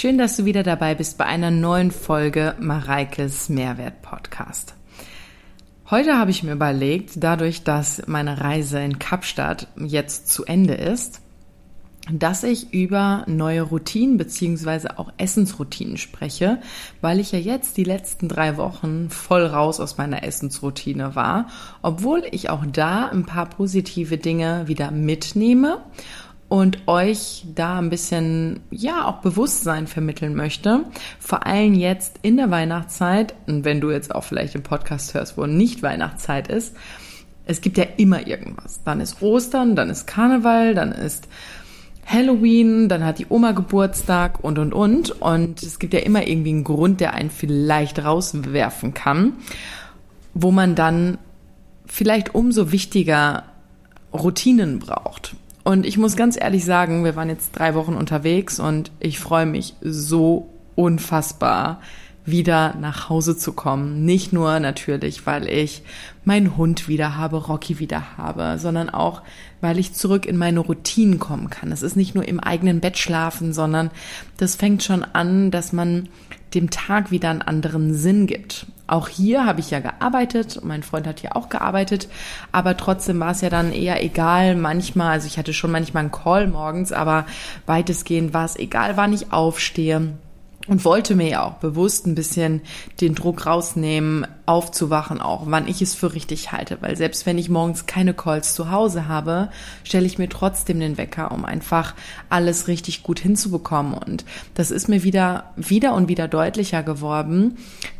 Schön, dass du wieder dabei bist bei einer neuen Folge Mareikes Mehrwert Podcast. Heute habe ich mir überlegt, dadurch, dass meine Reise in Kapstadt jetzt zu Ende ist, dass ich über neue Routinen beziehungsweise auch Essensroutinen spreche, weil ich ja jetzt die letzten drei Wochen voll raus aus meiner Essensroutine war, obwohl ich auch da ein paar positive Dinge wieder mitnehme und euch da ein bisschen, ja, auch Bewusstsein vermitteln möchte. Vor allem jetzt in der Weihnachtszeit, und wenn du jetzt auch vielleicht im Podcast hörst, wo nicht Weihnachtszeit ist, es gibt ja immer irgendwas. Dann ist Ostern, dann ist Karneval, dann ist Halloween, dann hat die Oma Geburtstag und, und, und. Und es gibt ja immer irgendwie einen Grund, der einen vielleicht rauswerfen kann, wo man dann vielleicht umso wichtiger Routinen braucht. Und ich muss ganz ehrlich sagen, wir waren jetzt drei Wochen unterwegs und ich freue mich so unfassbar, wieder nach Hause zu kommen. Nicht nur natürlich, weil ich meinen Hund wieder habe, Rocky wieder habe, sondern auch, weil ich zurück in meine Routinen kommen kann. Es ist nicht nur im eigenen Bett schlafen, sondern das fängt schon an, dass man dem Tag wieder einen anderen Sinn gibt. Auch hier habe ich ja gearbeitet, mein Freund hat hier auch gearbeitet, aber trotzdem war es ja dann eher egal. Manchmal, also ich hatte schon manchmal einen Call morgens, aber weitestgehend war es egal, wann ich aufstehe. Und wollte mir ja auch bewusst ein bisschen den Druck rausnehmen, aufzuwachen auch, wann ich es für richtig halte, weil selbst wenn ich morgens keine Calls zu Hause habe, stelle ich mir trotzdem den Wecker, um einfach alles richtig gut hinzubekommen. Und das ist mir wieder wieder und wieder deutlicher geworden,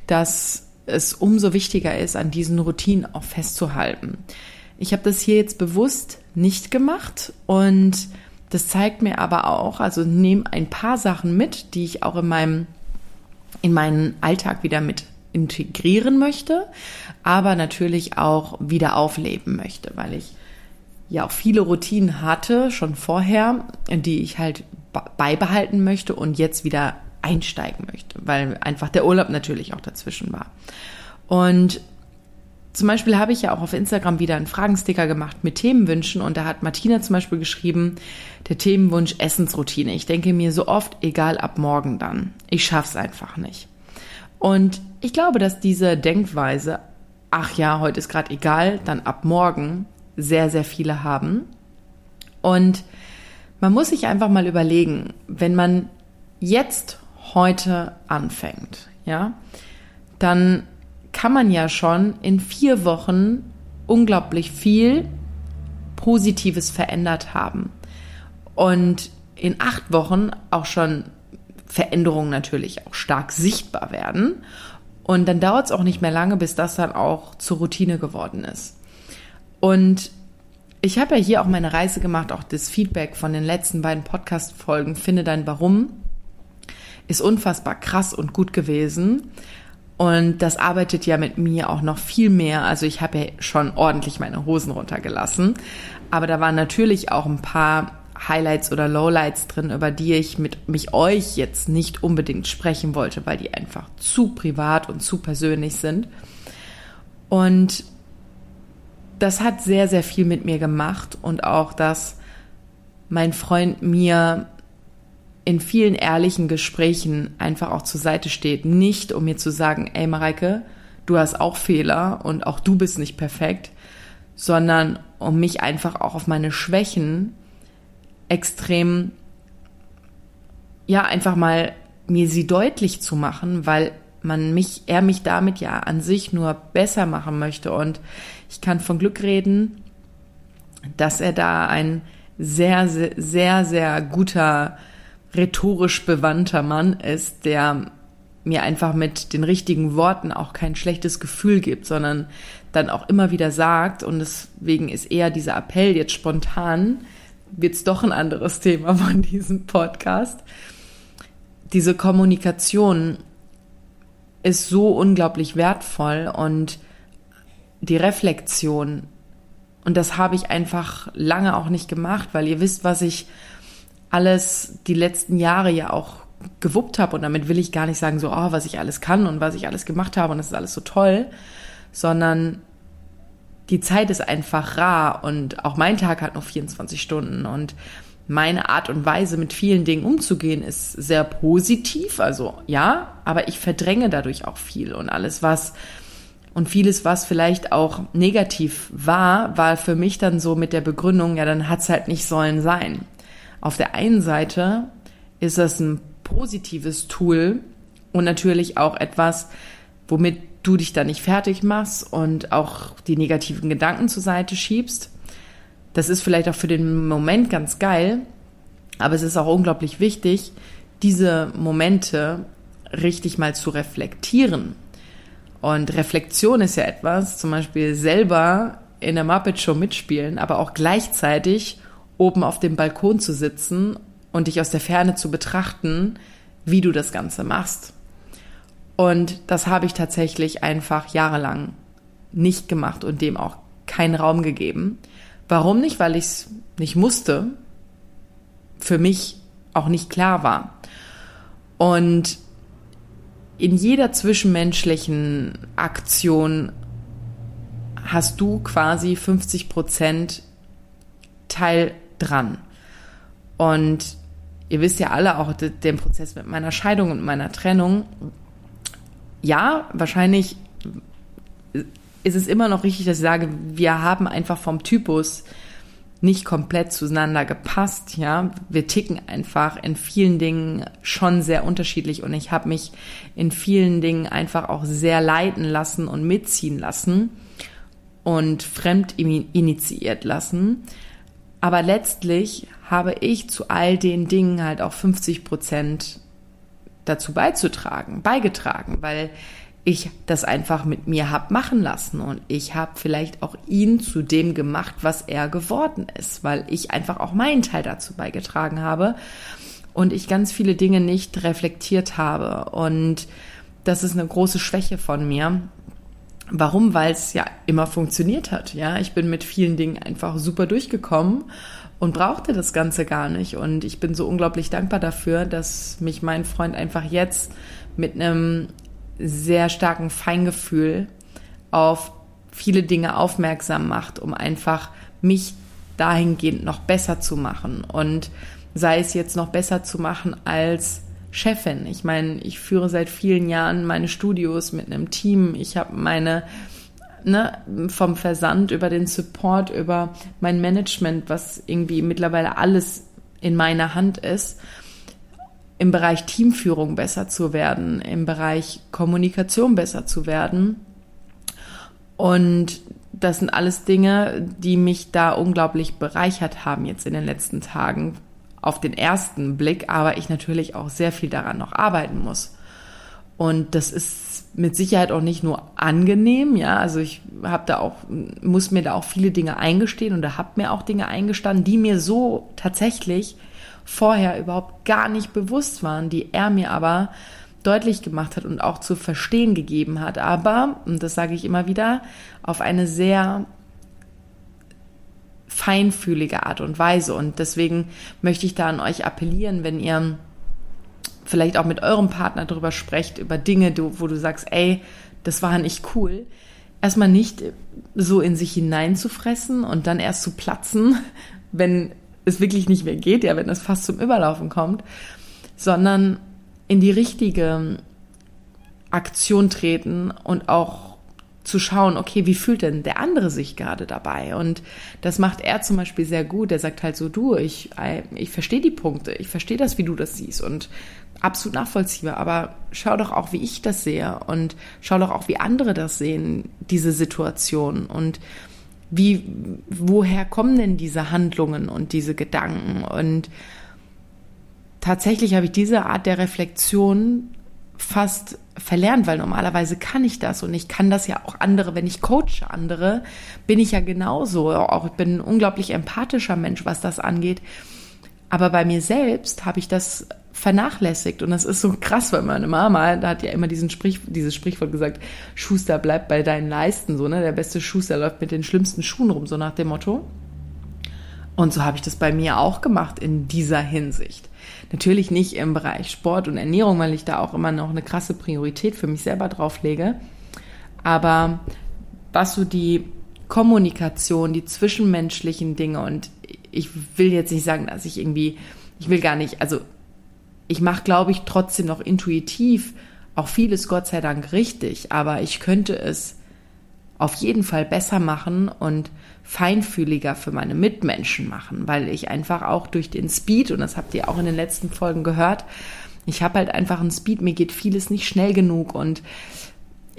dass es umso wichtiger ist, an diesen Routinen auch festzuhalten. Ich habe das hier jetzt bewusst nicht gemacht und das zeigt mir aber auch, also nehme ein paar Sachen mit, die ich auch in meinem, in meinen Alltag wieder mit integrieren möchte, aber natürlich auch wieder aufleben möchte, weil ich ja auch viele Routinen hatte schon vorher, die ich halt beibehalten möchte und jetzt wieder einsteigen möchte, weil einfach der Urlaub natürlich auch dazwischen war. Und zum Beispiel habe ich ja auch auf Instagram wieder einen Fragensticker gemacht mit Themenwünschen und da hat Martina zum Beispiel geschrieben, der Themenwunsch Essensroutine. Ich denke mir so oft, egal ab morgen dann. Ich schaff's einfach nicht. Und ich glaube, dass diese Denkweise, ach ja, heute ist gerade egal, dann ab morgen, sehr, sehr viele haben. Und man muss sich einfach mal überlegen, wenn man jetzt heute anfängt, ja, dann kann man ja schon in vier Wochen unglaublich viel Positives verändert haben. Und in acht Wochen auch schon Veränderungen natürlich auch stark sichtbar werden. Und dann dauert es auch nicht mehr lange, bis das dann auch zur Routine geworden ist. Und ich habe ja hier auch meine Reise gemacht, auch das Feedback von den letzten beiden Podcast-Folgen, finde dein Warum, ist unfassbar krass und gut gewesen. Und das arbeitet ja mit mir auch noch viel mehr. Also ich habe ja schon ordentlich meine Hosen runtergelassen. Aber da waren natürlich auch ein paar Highlights oder Lowlights drin, über die ich mit mich euch jetzt nicht unbedingt sprechen wollte, weil die einfach zu privat und zu persönlich sind. Und das hat sehr, sehr viel mit mir gemacht und auch, dass mein Freund mir in vielen ehrlichen Gesprächen einfach auch zur Seite steht. Nicht, um mir zu sagen, ey Mareike, du hast auch Fehler und auch du bist nicht perfekt, sondern um mich einfach auch auf meine Schwächen extrem, ja, einfach mal mir sie deutlich zu machen, weil man mich, er mich damit ja an sich nur besser machen möchte. Und ich kann von Glück reden, dass er da ein sehr, sehr, sehr, sehr guter rhetorisch bewandter Mann ist, der mir einfach mit den richtigen Worten auch kein schlechtes Gefühl gibt, sondern dann auch immer wieder sagt, und deswegen ist eher dieser Appell jetzt spontan, wird es doch ein anderes Thema von diesem Podcast. Diese Kommunikation ist so unglaublich wertvoll und die Reflexion, und das habe ich einfach lange auch nicht gemacht, weil ihr wisst, was ich alles die letzten Jahre ja auch gewuppt habe und damit will ich gar nicht sagen so, oh, was ich alles kann und was ich alles gemacht habe und das ist alles so toll, sondern die Zeit ist einfach rar und auch mein Tag hat nur 24 Stunden. Und meine Art und Weise mit vielen Dingen umzugehen ist sehr positiv, also ja, aber ich verdränge dadurch auch viel. Und alles was und vieles, was vielleicht auch negativ war, war für mich dann so mit der Begründung, ja, dann hat's halt nicht sollen sein. Auf der einen Seite ist das ein positives Tool und natürlich auch etwas, womit du dich da nicht fertig machst und auch die negativen Gedanken zur Seite schiebst. Das ist vielleicht auch für den Moment ganz geil, aber es ist auch unglaublich wichtig, diese Momente richtig mal zu reflektieren und Reflexion ist ja etwas, zum Beispiel selber in der Muppet Show mitspielen, aber auch gleichzeitig oben auf dem Balkon zu sitzen und dich aus der Ferne zu betrachten, wie du das Ganze machst. Und das habe ich tatsächlich einfach jahrelang nicht gemacht und dem auch keinen Raum gegeben. Warum nicht? Weil ich es nicht musste, für mich auch nicht klar war. Und in jeder zwischenmenschlichen Aktion hast du quasi 50 Prozent Teil dran. Und ihr wisst ja alle auch den Prozess mit meiner Scheidung und meiner Trennung. Ja, wahrscheinlich ist es immer noch richtig, dass ich sage, wir haben einfach vom Typus nicht komplett zueinander gepasst, ja. Wir ticken einfach in vielen Dingen schon sehr unterschiedlich und ich habe mich in vielen Dingen einfach auch sehr leiten lassen und mitziehen lassen und fremd initiiert lassen. Aber letztlich habe ich zu all den Dingen halt auch 50 Prozent dazu beizutragen, beigetragen, weil ich das einfach mit mir hab machen lassen und ich habe vielleicht auch ihn zu dem gemacht, was er geworden ist, weil ich einfach auch meinen Teil dazu beigetragen habe und ich ganz viele Dinge nicht reflektiert habe und das ist eine große Schwäche von mir. Warum? Weil es ja immer funktioniert hat. Ja, ich bin mit vielen Dingen einfach super durchgekommen und brauchte das Ganze gar nicht. Und ich bin so unglaublich dankbar dafür, dass mich mein Freund einfach jetzt mit einem sehr starken Feingefühl auf viele Dinge aufmerksam macht, um einfach mich dahingehend noch besser zu machen und sei es jetzt noch besser zu machen als Chefin. Ich meine, ich führe seit vielen Jahren meine Studios mit einem Team. Ich habe meine ne, vom Versand über den Support über mein Management, was irgendwie mittlerweile alles in meiner Hand ist im Bereich Teamführung besser zu werden, im Bereich Kommunikation besser zu werden. Und das sind alles Dinge, die mich da unglaublich bereichert haben jetzt in den letzten Tagen auf den ersten Blick, aber ich natürlich auch sehr viel daran noch arbeiten muss. Und das ist mit Sicherheit auch nicht nur angenehm, ja, also ich habe da auch muss mir da auch viele Dinge eingestehen und da habe mir auch Dinge eingestanden, die mir so tatsächlich vorher überhaupt gar nicht bewusst waren, die er mir aber deutlich gemacht hat und auch zu verstehen gegeben hat. Aber, und das sage ich immer wieder, auf eine sehr feinfühlige Art und Weise. Und deswegen möchte ich da an euch appellieren, wenn ihr vielleicht auch mit eurem Partner darüber sprecht, über Dinge, wo du sagst, ey, das war nicht cool, erstmal nicht so in sich hineinzufressen und dann erst zu platzen, wenn es wirklich nicht mehr geht, ja, wenn es fast zum Überlaufen kommt, sondern in die richtige Aktion treten und auch zu schauen, okay, wie fühlt denn der andere sich gerade dabei? Und das macht er zum Beispiel sehr gut. Er sagt halt so, du, ich, ich verstehe die Punkte, ich verstehe das, wie du das siehst und absolut nachvollziehbar, aber schau doch auch, wie ich das sehe und schau doch auch, wie andere das sehen, diese Situation und wie, woher kommen denn diese Handlungen und diese Gedanken? Und tatsächlich habe ich diese Art der Reflexion fast verlernt, weil normalerweise kann ich das und ich kann das ja auch andere, wenn ich coache andere, bin ich ja genauso. Auch ich bin ein unglaublich empathischer Mensch, was das angeht. Aber bei mir selbst habe ich das vernachlässigt. Und das ist so krass, weil meine Mama, da hat ja immer diesen Sprich, dieses Sprichwort gesagt, Schuster bleibt bei deinen Leisten, so, ne? Der beste Schuster läuft mit den schlimmsten Schuhen rum, so nach dem Motto. Und so habe ich das bei mir auch gemacht in dieser Hinsicht. Natürlich nicht im Bereich Sport und Ernährung, weil ich da auch immer noch eine krasse Priorität für mich selber drauf lege. Aber was so die Kommunikation, die zwischenmenschlichen Dinge und ich will jetzt nicht sagen, dass ich irgendwie, ich will gar nicht, also ich mache, glaube ich, trotzdem noch intuitiv auch vieles Gott sei Dank richtig, aber ich könnte es auf jeden Fall besser machen und feinfühliger für meine Mitmenschen machen, weil ich einfach auch durch den Speed, und das habt ihr auch in den letzten Folgen gehört, ich habe halt einfach einen Speed, mir geht vieles nicht schnell genug und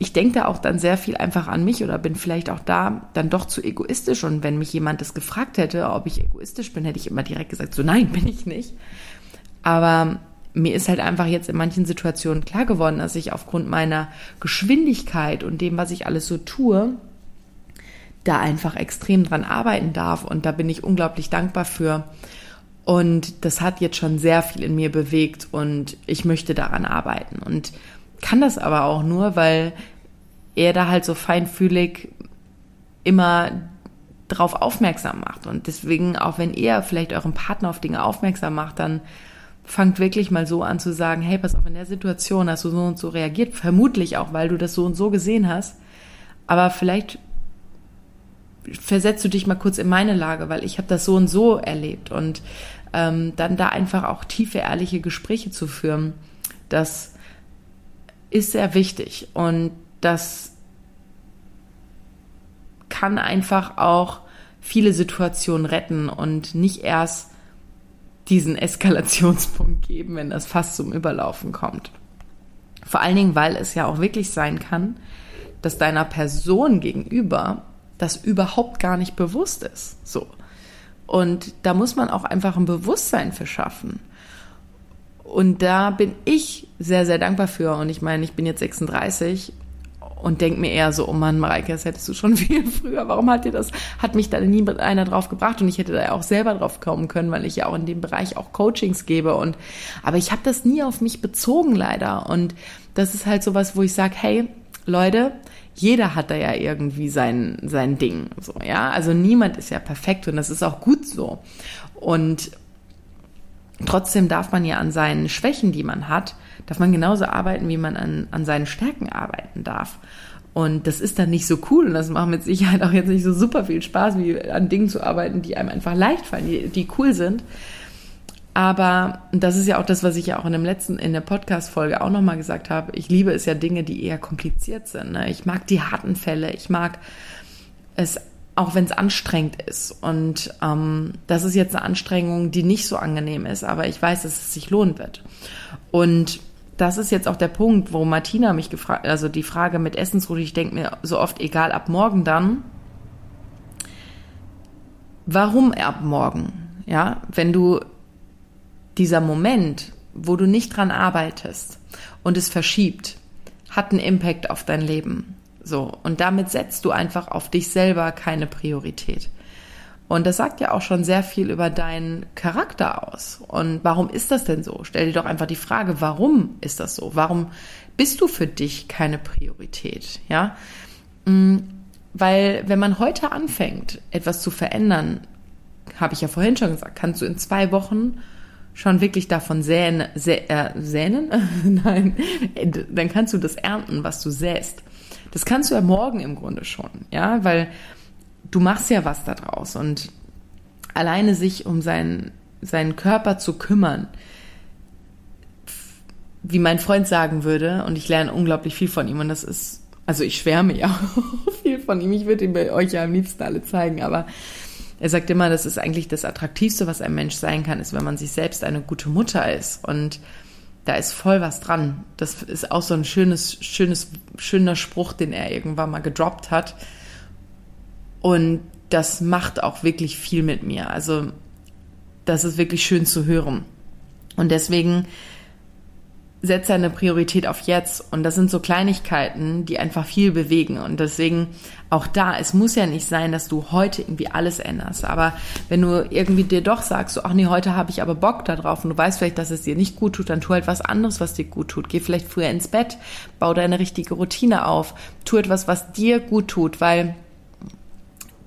ich denke da auch dann sehr viel einfach an mich oder bin vielleicht auch da dann doch zu egoistisch. Und wenn mich jemand das gefragt hätte, ob ich egoistisch bin, hätte ich immer direkt gesagt, so nein, bin ich nicht. Aber mir ist halt einfach jetzt in manchen Situationen klar geworden, dass ich aufgrund meiner Geschwindigkeit und dem, was ich alles so tue, da einfach extrem dran arbeiten darf. Und da bin ich unglaublich dankbar für. Und das hat jetzt schon sehr viel in mir bewegt und ich möchte daran arbeiten. Und kann das aber auch nur, weil er da halt so feinfühlig immer drauf aufmerksam macht. Und deswegen, auch wenn ihr vielleicht euren Partner auf Dinge aufmerksam macht, dann fangt wirklich mal so an zu sagen, hey, pass auf, in der Situation hast du so und so reagiert, vermutlich auch, weil du das so und so gesehen hast. Aber vielleicht versetzt du dich mal kurz in meine Lage, weil ich habe das so und so erlebt. Und ähm, dann da einfach auch tiefe, ehrliche Gespräche zu führen, das ist sehr wichtig. Und das kann einfach auch viele Situationen retten und nicht erst diesen Eskalationspunkt geben, wenn das fast zum Überlaufen kommt. Vor allen Dingen, weil es ja auch wirklich sein kann, dass deiner Person gegenüber das überhaupt gar nicht bewusst ist. So. Und da muss man auch einfach ein Bewusstsein für schaffen. Und da bin ich sehr, sehr dankbar für. Und ich meine, ich bin jetzt 36 und denke mir eher so, oh Mann, Mareike, das hättest du schon viel früher. Warum hat dir das, hat mich da nie einer drauf gebracht und ich hätte da ja auch selber drauf kommen können, weil ich ja auch in dem Bereich auch Coachings gebe und, aber ich habe das nie auf mich bezogen leider und das ist halt sowas, wo ich sage, hey, Leute, jeder hat da ja irgendwie sein, sein Ding, so, ja. Also niemand ist ja perfekt und das ist auch gut so. Und trotzdem darf man ja an seinen Schwächen, die man hat, darf man genauso arbeiten, wie man an, an seinen Stärken arbeiten darf. Und das ist dann nicht so cool und das macht mit Sicherheit auch jetzt nicht so super viel Spaß, wie an Dingen zu arbeiten, die einem einfach leicht fallen, die, die cool sind. Aber das ist ja auch das, was ich ja auch in dem letzten, in der Podcast-Folge auch nochmal gesagt habe. Ich liebe es ja Dinge, die eher kompliziert sind. Ne? Ich mag die harten Fälle. Ich mag es auch wenn es anstrengend ist. Und ähm, das ist jetzt eine Anstrengung, die nicht so angenehm ist, aber ich weiß, dass es sich lohnen wird. Und das ist jetzt auch der Punkt, wo Martina mich gefragt, also die Frage mit Essensruhe, ich denke mir so oft, egal ab morgen dann, warum ab morgen? Ja, wenn du dieser Moment, wo du nicht dran arbeitest und es verschiebt, hat einen Impact auf dein Leben. So. Und damit setzt du einfach auf dich selber keine Priorität. Und das sagt ja auch schon sehr viel über deinen Charakter aus. Und warum ist das denn so? Stell dir doch einfach die Frage, warum ist das so? Warum bist du für dich keine Priorität? Ja? Mm, weil wenn man heute anfängt, etwas zu verändern, habe ich ja vorhin schon gesagt, kannst du in zwei Wochen schon wirklich davon säen, sä, äh, säen? Nein, dann kannst du das ernten, was du säst. Das kannst du ja morgen im Grunde schon, ja, weil du machst ja was da draus und alleine sich um seinen, seinen Körper zu kümmern, wie mein Freund sagen würde, und ich lerne unglaublich viel von ihm und das ist, also ich schwärme ja viel von ihm, ich würde ihn bei euch ja am liebsten alle zeigen, aber er sagt immer, das ist eigentlich das Attraktivste, was ein Mensch sein kann, ist, wenn man sich selbst eine gute Mutter ist. Und da ist voll was dran. Das ist auch so ein schönes, schönes, schöner Spruch, den er irgendwann mal gedroppt hat. Und das macht auch wirklich viel mit mir. Also, das ist wirklich schön zu hören. Und deswegen setze eine Priorität auf jetzt. Und das sind so Kleinigkeiten, die einfach viel bewegen. Und deswegen auch da, es muss ja nicht sein, dass du heute irgendwie alles änderst. Aber wenn du irgendwie dir doch sagst, so, ach nee, heute habe ich aber Bock da drauf und du weißt vielleicht, dass es dir nicht gut tut, dann tu halt was anderes, was dir gut tut. Geh vielleicht früher ins Bett, bau deine richtige Routine auf, tu etwas, was dir gut tut, weil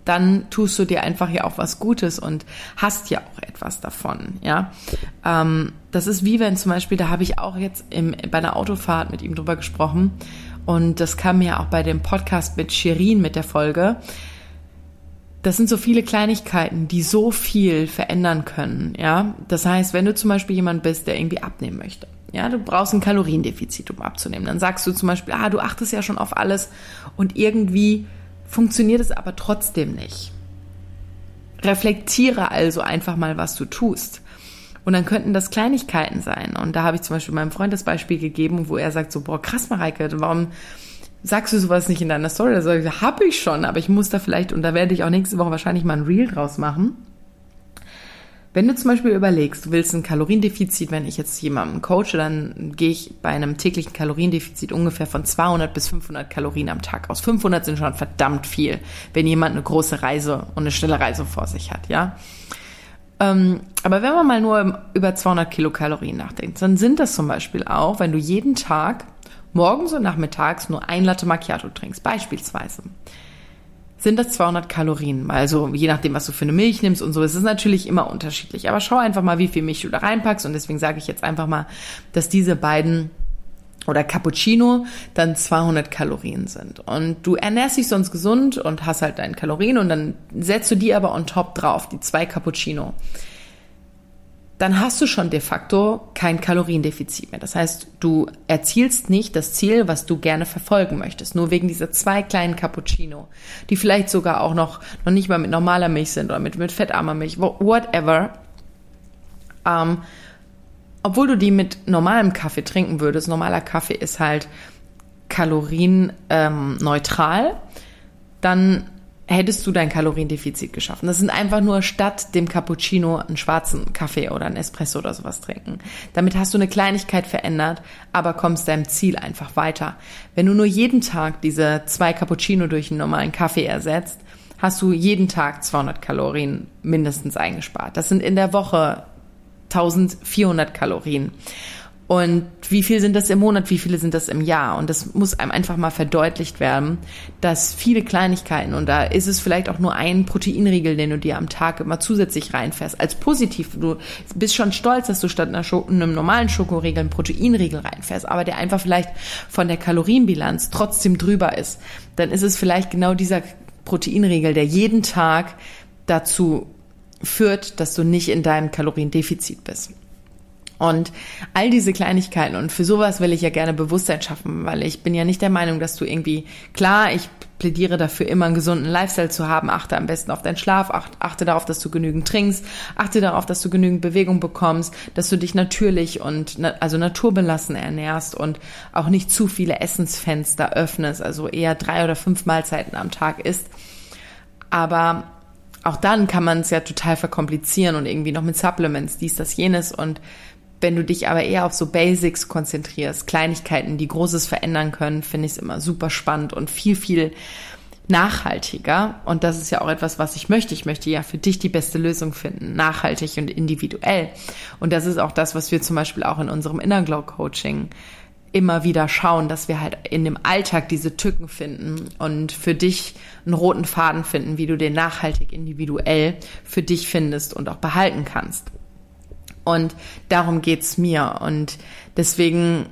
dann tust du dir einfach ja auch was Gutes und hast ja auch etwas davon, ja. Ähm, das ist wie wenn zum Beispiel, da habe ich auch jetzt im, bei einer Autofahrt mit ihm drüber gesprochen und das kam mir auch bei dem Podcast mit Shirin mit der Folge. das sind so viele Kleinigkeiten, die so viel verändern können, ja. Das heißt, wenn du zum Beispiel jemand bist, der irgendwie abnehmen möchte, ja, du brauchst ein Kaloriendefizit, um abzunehmen, dann sagst du zum Beispiel, ah, du achtest ja schon auf alles und irgendwie funktioniert es aber trotzdem nicht. Reflektiere also einfach mal, was du tust. Und dann könnten das Kleinigkeiten sein. Und da habe ich zum Beispiel meinem Freund das Beispiel gegeben, wo er sagt so, boah, krass, Mareike, warum sagst du sowas nicht in deiner Story? Da sage ich, hab ich schon, aber ich muss da vielleicht, und da werde ich auch nächste Woche wahrscheinlich mal ein Reel draus machen. Wenn du zum Beispiel überlegst, du willst ein Kaloriendefizit, wenn ich jetzt jemanden coache, dann gehe ich bei einem täglichen Kaloriendefizit ungefähr von 200 bis 500 Kalorien am Tag aus. 500 sind schon verdammt viel, wenn jemand eine große Reise und eine schnelle Reise vor sich hat, ja. Ähm, aber wenn man mal nur über 200 Kilokalorien nachdenkt, dann sind das zum Beispiel auch, wenn du jeden Tag morgens und nachmittags nur ein Latte Macchiato trinkst, beispielsweise, sind das 200 Kalorien. Also je nachdem, was du für eine Milch nimmst und so, ist es natürlich immer unterschiedlich. Aber schau einfach mal, wie viel Milch du da reinpackst und deswegen sage ich jetzt einfach mal, dass diese beiden oder Cappuccino dann 200 Kalorien sind. Und du ernährst dich sonst gesund und hast halt deine Kalorien und dann setzt du die aber on top drauf, die zwei Cappuccino dann hast du schon de facto kein Kaloriendefizit mehr. Das heißt, du erzielst nicht das Ziel, was du gerne verfolgen möchtest, nur wegen dieser zwei kleinen Cappuccino, die vielleicht sogar auch noch, noch nicht mal mit normaler Milch sind oder mit, mit fettarmer Milch, whatever. Ähm, obwohl du die mit normalem Kaffee trinken würdest, normaler Kaffee ist halt kalorienneutral, ähm, dann hättest du dein Kaloriendefizit geschaffen. Das sind einfach nur statt dem Cappuccino einen schwarzen Kaffee oder einen Espresso oder sowas trinken. Damit hast du eine Kleinigkeit verändert, aber kommst deinem Ziel einfach weiter. Wenn du nur jeden Tag diese zwei Cappuccino durch einen normalen Kaffee ersetzt, hast du jeden Tag 200 Kalorien mindestens eingespart. Das sind in der Woche 1400 Kalorien. Und wie viel sind das im Monat, wie viele sind das im Jahr? Und das muss einem einfach mal verdeutlicht werden, dass viele Kleinigkeiten, und da ist es vielleicht auch nur ein Proteinriegel, den du dir am Tag immer zusätzlich reinfährst, als positiv. Du bist schon stolz, dass du statt einer einem normalen Schokoriegel einen Proteinriegel reinfährst, aber der einfach vielleicht von der Kalorienbilanz trotzdem drüber ist. Dann ist es vielleicht genau dieser Proteinriegel, der jeden Tag dazu führt, dass du nicht in deinem Kaloriendefizit bist. Und all diese Kleinigkeiten und für sowas will ich ja gerne Bewusstsein schaffen, weil ich bin ja nicht der Meinung, dass du irgendwie, klar, ich plädiere dafür, immer einen gesunden Lifestyle zu haben, achte am besten auf deinen Schlaf, achte darauf, dass du genügend trinkst, achte darauf, dass du genügend Bewegung bekommst, dass du dich natürlich und also naturbelassen ernährst und auch nicht zu viele Essensfenster öffnest, also eher drei oder fünf Mahlzeiten am Tag isst. Aber auch dann kann man es ja total verkomplizieren und irgendwie noch mit Supplements, dies, das, jenes und wenn du dich aber eher auf so Basics konzentrierst, Kleinigkeiten, die Großes verändern können, finde ich es immer super spannend und viel, viel nachhaltiger. Und das ist ja auch etwas, was ich möchte. Ich möchte ja für dich die beste Lösung finden, nachhaltig und individuell. Und das ist auch das, was wir zum Beispiel auch in unserem Inner Glow Coaching immer wieder schauen, dass wir halt in dem Alltag diese Tücken finden und für dich einen roten Faden finden, wie du den nachhaltig individuell für dich findest und auch behalten kannst. Und darum geht's mir. Und deswegen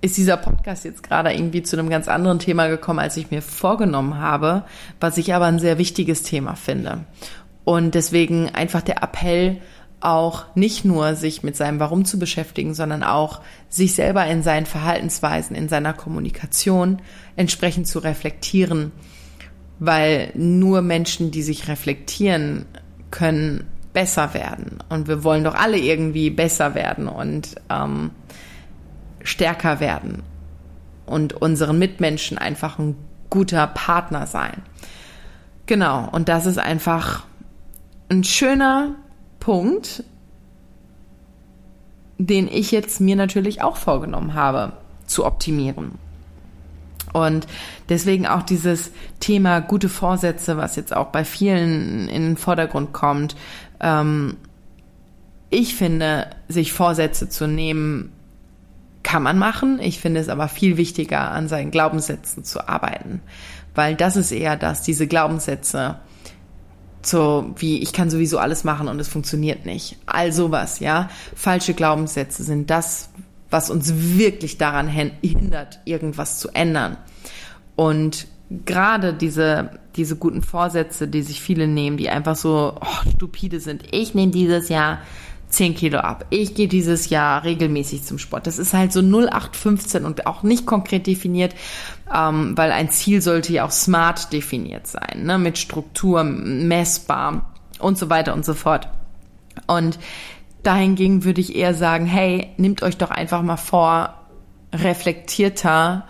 ist dieser Podcast jetzt gerade irgendwie zu einem ganz anderen Thema gekommen, als ich mir vorgenommen habe, was ich aber ein sehr wichtiges Thema finde. Und deswegen einfach der Appell, auch nicht nur sich mit seinem Warum zu beschäftigen, sondern auch sich selber in seinen Verhaltensweisen, in seiner Kommunikation entsprechend zu reflektieren, weil nur Menschen, die sich reflektieren, können besser werden. Und wir wollen doch alle irgendwie besser werden und ähm, stärker werden und unseren Mitmenschen einfach ein guter Partner sein. Genau, und das ist einfach ein schöner Punkt, den ich jetzt mir natürlich auch vorgenommen habe zu optimieren. Und deswegen auch dieses Thema gute Vorsätze, was jetzt auch bei vielen in den Vordergrund kommt, ähm, ich finde, sich Vorsätze zu nehmen, kann man machen. Ich finde es aber viel wichtiger, an seinen Glaubenssätzen zu arbeiten. Weil das ist eher das, diese Glaubenssätze, so wie ich kann sowieso alles machen und es funktioniert nicht. All sowas, ja. Falsche Glaubenssätze sind das, was uns wirklich daran hindert, irgendwas zu ändern. Und gerade diese, diese guten Vorsätze, die sich viele nehmen, die einfach so oh, stupide sind. Ich nehme dieses Jahr 10 Kilo ab. Ich gehe dieses Jahr regelmäßig zum Sport. Das ist halt so 0815 und auch nicht konkret definiert, ähm, weil ein Ziel sollte ja auch smart definiert sein, ne? mit Struktur, messbar und so weiter und so fort. Und dahingegen würde ich eher sagen, hey, nehmt euch doch einfach mal vor, reflektierter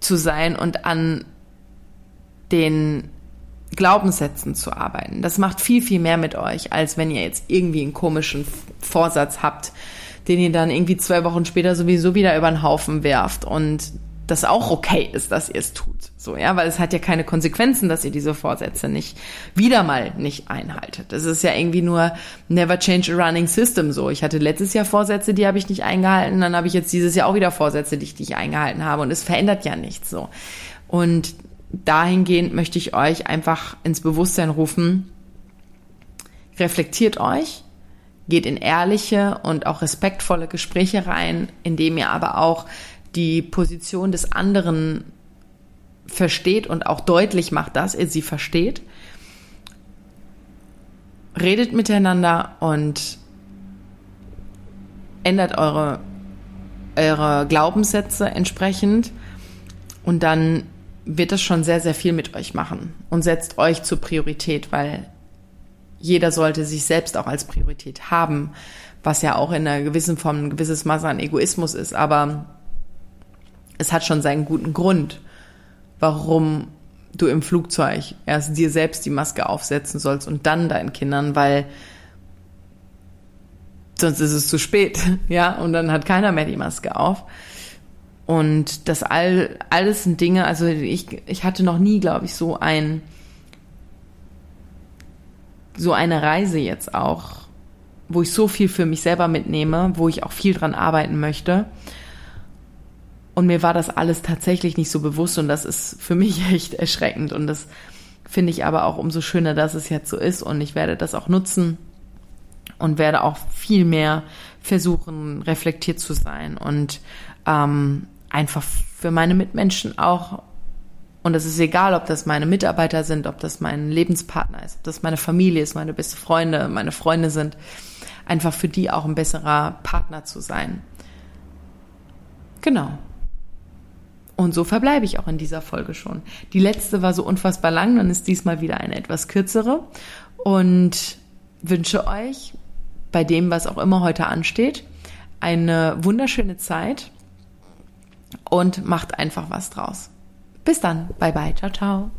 zu sein und an den Glaubenssätzen zu arbeiten. Das macht viel, viel mehr mit euch, als wenn ihr jetzt irgendwie einen komischen Vorsatz habt, den ihr dann irgendwie zwei Wochen später sowieso wieder über den Haufen werft und das auch okay ist, dass ihr es tut. So, ja, weil es hat ja keine Konsequenzen, dass ihr diese Vorsätze nicht wieder mal nicht einhaltet. Das ist ja irgendwie nur never change a running system so. Ich hatte letztes Jahr Vorsätze, die habe ich nicht eingehalten, dann habe ich jetzt dieses Jahr auch wieder Vorsätze, die ich nicht eingehalten habe und es verändert ja nichts so. Und dahingehend möchte ich euch einfach ins Bewusstsein rufen, reflektiert euch, geht in ehrliche und auch respektvolle Gespräche rein, indem ihr aber auch die Position des anderen versteht und auch deutlich macht, dass ihr sie versteht. Redet miteinander und ändert eure, eure Glaubenssätze entsprechend und dann wird das schon sehr, sehr viel mit euch machen und setzt euch zur Priorität, weil jeder sollte sich selbst auch als Priorität haben, was ja auch in einer gewissen Form ein gewisses Maß an Egoismus ist, aber es hat schon seinen guten Grund, warum du im Flugzeug erst dir selbst die Maske aufsetzen sollst und dann deinen Kindern, weil sonst ist es zu spät, ja, und dann hat keiner mehr die Maske auf. Und das all, alles sind Dinge, also ich, ich hatte noch nie, glaube ich, so ein, so eine Reise jetzt auch, wo ich so viel für mich selber mitnehme, wo ich auch viel dran arbeiten möchte. Und mir war das alles tatsächlich nicht so bewusst und das ist für mich echt erschreckend und das finde ich aber auch umso schöner, dass es jetzt so ist und ich werde das auch nutzen und werde auch viel mehr versuchen, reflektiert zu sein und ähm, einfach für meine Mitmenschen auch. Und es ist egal, ob das meine Mitarbeiter sind, ob das mein Lebenspartner ist, ob das meine Familie ist, meine beste Freunde, meine Freunde sind. Einfach für die auch ein besserer Partner zu sein. Genau. Und so verbleibe ich auch in dieser Folge schon. Die letzte war so unfassbar lang, dann ist diesmal wieder eine etwas kürzere. Und wünsche euch bei dem, was auch immer heute ansteht, eine wunderschöne Zeit und macht einfach was draus. Bis dann. Bye bye. Ciao, ciao.